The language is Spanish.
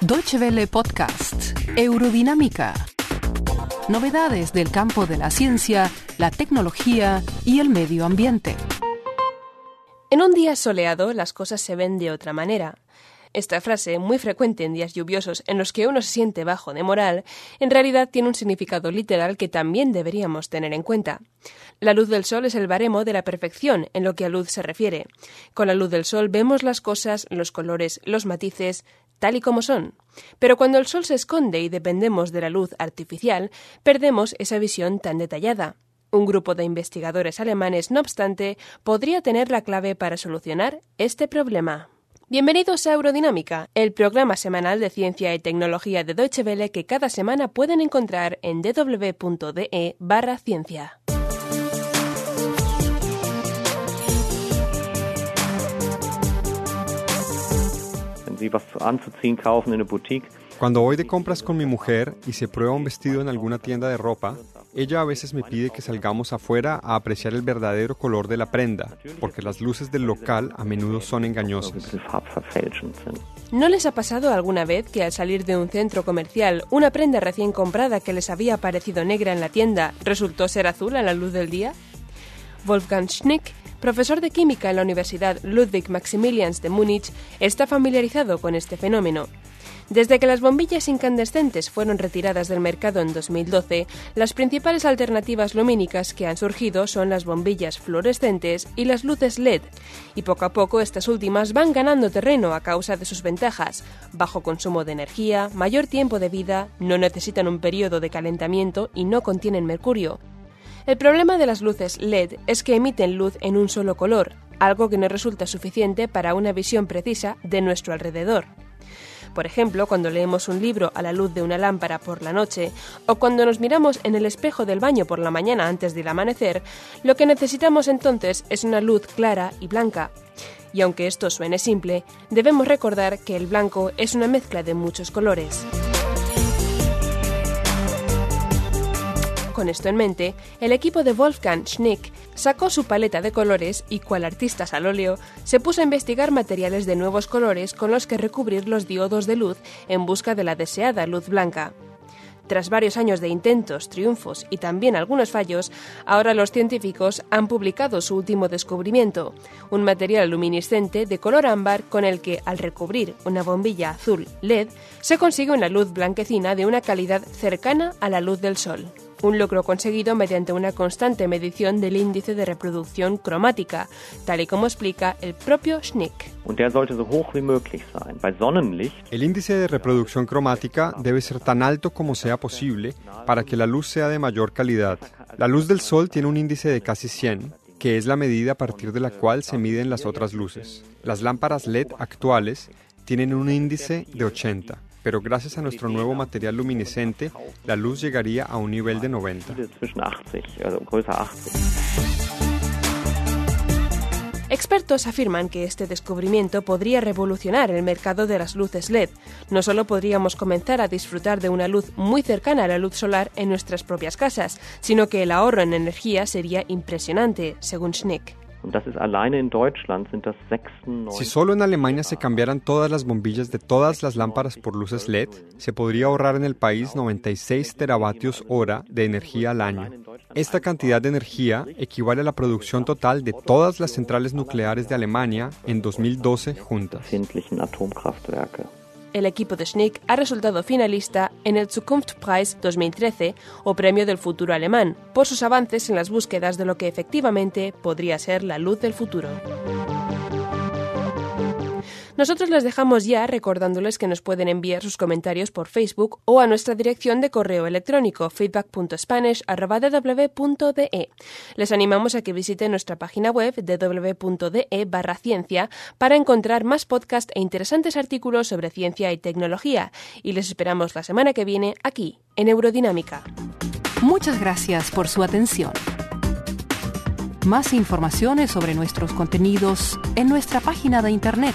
Deutsche Welle Podcast, Eurodinámica. Novedades del campo de la ciencia, la tecnología y el medio ambiente. En un día soleado las cosas se ven de otra manera. Esta frase, muy frecuente en días lluviosos en los que uno se siente bajo de moral, en realidad tiene un significado literal que también deberíamos tener en cuenta. La luz del sol es el baremo de la perfección en lo que a luz se refiere. Con la luz del sol vemos las cosas, los colores, los matices, tal y como son. Pero cuando el sol se esconde y dependemos de la luz artificial, perdemos esa visión tan detallada. Un grupo de investigadores alemanes, no obstante, podría tener la clave para solucionar este problema. Bienvenidos a Eurodinámica, el programa semanal de ciencia y tecnología de Deutsche Welle que cada semana pueden encontrar en www.de barra ciencia. Cuando voy de compras con mi mujer y se prueba un vestido en alguna tienda de ropa, ella a veces me pide que salgamos afuera a apreciar el verdadero color de la prenda, porque las luces del local a menudo son engañosas. ¿No les ha pasado alguna vez que al salir de un centro comercial, una prenda recién comprada que les había parecido negra en la tienda resultó ser azul a la luz del día? Wolfgang Schnick, profesor de química en la Universidad Ludwig Maximilians de Múnich, está familiarizado con este fenómeno desde que las bombillas incandescentes fueron retiradas del mercado en 2012, las principales alternativas lumínicas que han surgido son las bombillas fluorescentes y las luces LED, y poco a poco estas últimas van ganando terreno a causa de sus ventajas, bajo consumo de energía, mayor tiempo de vida, no necesitan un periodo de calentamiento y no contienen mercurio. El problema de las luces LED es que emiten luz en un solo color, algo que no resulta suficiente para una visión precisa de nuestro alrededor. Por ejemplo, cuando leemos un libro a la luz de una lámpara por la noche o cuando nos miramos en el espejo del baño por la mañana antes del amanecer, lo que necesitamos entonces es una luz clara y blanca. Y aunque esto suene simple, debemos recordar que el blanco es una mezcla de muchos colores. Con esto en mente, el equipo de Wolfgang Schnick sacó su paleta de colores y, cual artistas al óleo, se puso a investigar materiales de nuevos colores con los que recubrir los diodos de luz en busca de la deseada luz blanca. Tras varios años de intentos, triunfos y también algunos fallos, ahora los científicos han publicado su último descubrimiento, un material luminiscente de color ámbar con el que, al recubrir una bombilla azul LED, se consigue una luz blanquecina de una calidad cercana a la luz del sol un logro conseguido mediante una constante medición del índice de reproducción cromática, tal y como explica el propio Schnick. El índice de reproducción cromática debe ser tan alto como sea posible para que la luz sea de mayor calidad. La luz del sol tiene un índice de casi 100, que es la medida a partir de la cual se miden las otras luces. Las lámparas LED actuales tienen un índice de 80 pero gracias a nuestro nuevo material luminiscente, la luz llegaría a un nivel de 90. Expertos afirman que este descubrimiento podría revolucionar el mercado de las luces LED. No solo podríamos comenzar a disfrutar de una luz muy cercana a la luz solar en nuestras propias casas, sino que el ahorro en energía sería impresionante, según Schnick. Si solo en Alemania se cambiaran todas las bombillas de todas las lámparas por luces LED, se podría ahorrar en el país 96 teravatios hora de energía al año. Esta cantidad de energía equivale a la producción total de todas las centrales nucleares de Alemania en 2012 juntas el equipo de Schnick ha resultado finalista en el Zukunftspreis 2013 o Premio del Futuro Alemán por sus avances en las búsquedas de lo que efectivamente podría ser la luz del futuro. Nosotros les dejamos ya recordándoles que nos pueden enviar sus comentarios por Facebook o a nuestra dirección de correo electrónico feedback.spanish.de. Les animamos a que visiten nuestra página web www.de barra ciencia para encontrar más podcasts e interesantes artículos sobre ciencia y tecnología. Y les esperamos la semana que viene aquí, en Eurodinámica. Muchas gracias por su atención. Más informaciones sobre nuestros contenidos en nuestra página de internet